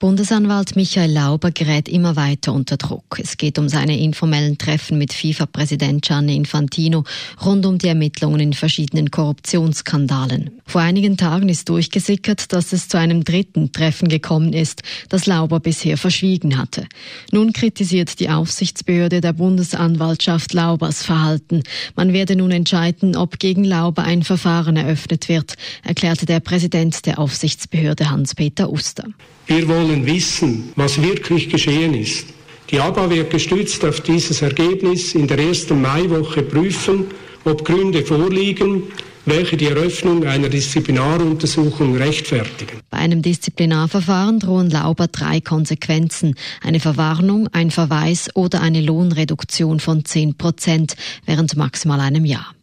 Bundesanwalt Michael Lauber gerät immer weiter unter Druck. Es geht um seine informellen Treffen mit FIFA-Präsident Gianni Infantino rund um die Ermittlungen in verschiedenen Korruptionsskandalen. Vor einigen Tagen ist durchgesickert, dass es zu einem dritten Treffen gekommen ist, das Lauber bisher verschwiegen hatte. Nun kritisiert die Aufsichtsbehörde der Bundesanwaltschaft Laubers Verhalten. Man werde nun entscheiden, ob gegen Lauber ein Verfahren eröffnet wird, erklärte der Präsident der Aufsichtsbehörde Hans-Peter Uster. Wir wollen wissen, was wirklich geschehen ist. Die ABA wird gestützt auf dieses Ergebnis in der ersten Maiwoche prüfen, ob Gründe vorliegen, welche die Eröffnung einer Disziplinaruntersuchung rechtfertigen. Bei einem Disziplinarverfahren drohen Lauber drei Konsequenzen. Eine Verwarnung, ein Verweis oder eine Lohnreduktion von 10 Prozent während maximal einem Jahr.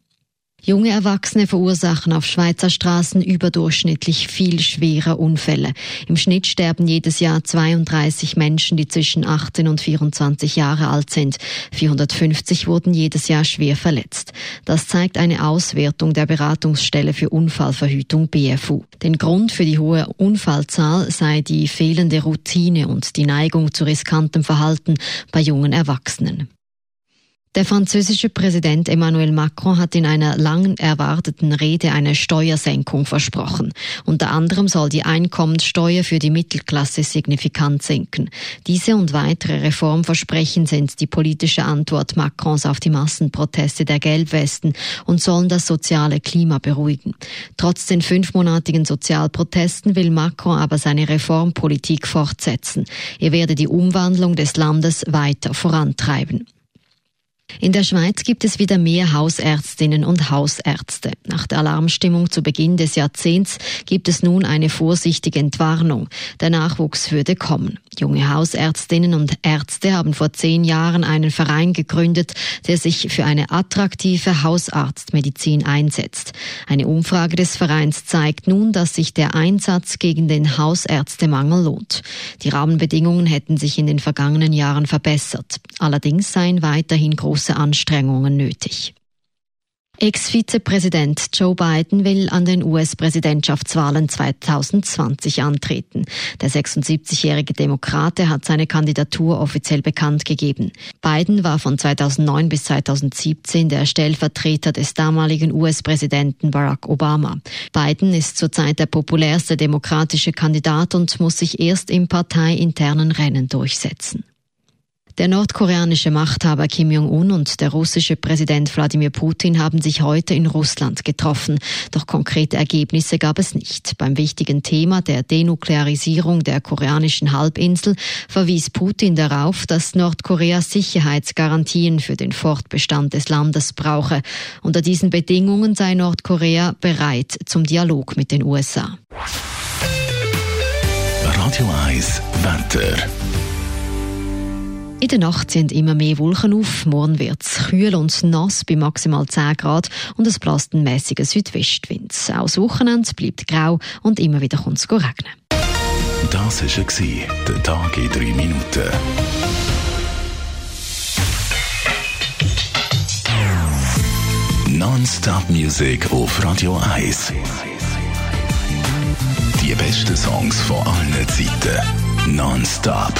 Junge Erwachsene verursachen auf Schweizer Straßen überdurchschnittlich viel schwere Unfälle. Im Schnitt sterben jedes Jahr 32 Menschen, die zwischen 18 und 24 Jahre alt sind. 450 wurden jedes Jahr schwer verletzt. Das zeigt eine Auswertung der Beratungsstelle für Unfallverhütung BFU. Den Grund für die hohe Unfallzahl sei die fehlende Routine und die Neigung zu riskantem Verhalten bei jungen Erwachsenen. Der französische Präsident Emmanuel Macron hat in einer lang erwarteten Rede eine Steuersenkung versprochen. Unter anderem soll die Einkommenssteuer für die Mittelklasse signifikant sinken. Diese und weitere Reformversprechen sind die politische Antwort Macrons auf die Massenproteste der Gelbwesten und sollen das soziale Klima beruhigen. Trotz den fünfmonatigen Sozialprotesten will Macron aber seine Reformpolitik fortsetzen. Er werde die Umwandlung des Landes weiter vorantreiben. In der Schweiz gibt es wieder mehr Hausärztinnen und Hausärzte. Nach der Alarmstimmung zu Beginn des Jahrzehnts gibt es nun eine vorsichtige Entwarnung. Der Nachwuchs würde kommen. Junge Hausärztinnen und Ärzte haben vor zehn Jahren einen Verein gegründet, der sich für eine attraktive Hausarztmedizin einsetzt. Eine Umfrage des Vereins zeigt nun, dass sich der Einsatz gegen den Hausärztemangel lohnt. Die Rahmenbedingungen hätten sich in den vergangenen Jahren verbessert. Allerdings seien weiterhin große Anstrengungen nötig. Ex-Vizepräsident Joe Biden will an den US-Präsidentschaftswahlen 2020 antreten. Der 76-jährige Demokrate hat seine Kandidatur offiziell bekannt gegeben. Biden war von 2009 bis 2017 der Stellvertreter des damaligen US-Präsidenten Barack Obama. Biden ist zurzeit der populärste demokratische Kandidat und muss sich erst im parteiinternen Rennen durchsetzen. Der nordkoreanische Machthaber Kim Jong-un und der russische Präsident Wladimir Putin haben sich heute in Russland getroffen. Doch konkrete Ergebnisse gab es nicht. Beim wichtigen Thema der Denuklearisierung der koreanischen Halbinsel verwies Putin darauf, dass Nordkorea Sicherheitsgarantien für den Fortbestand des Landes brauche. Unter diesen Bedingungen sei Nordkorea bereit zum Dialog mit den USA. Radio 1 Wetter. In der Nacht sind immer mehr Wolken auf. Morgen wird es kühl und nass bei maximal 10 Grad und es bläst ein mäßiger Südwestwind. Auch das Wochenende bleibt grau und immer wieder kommt es regnen. Das war der Tag in drei Minuten. Non-Stop Music auf Radio 1. Die besten Songs von allen Zeiten. Non-Stop.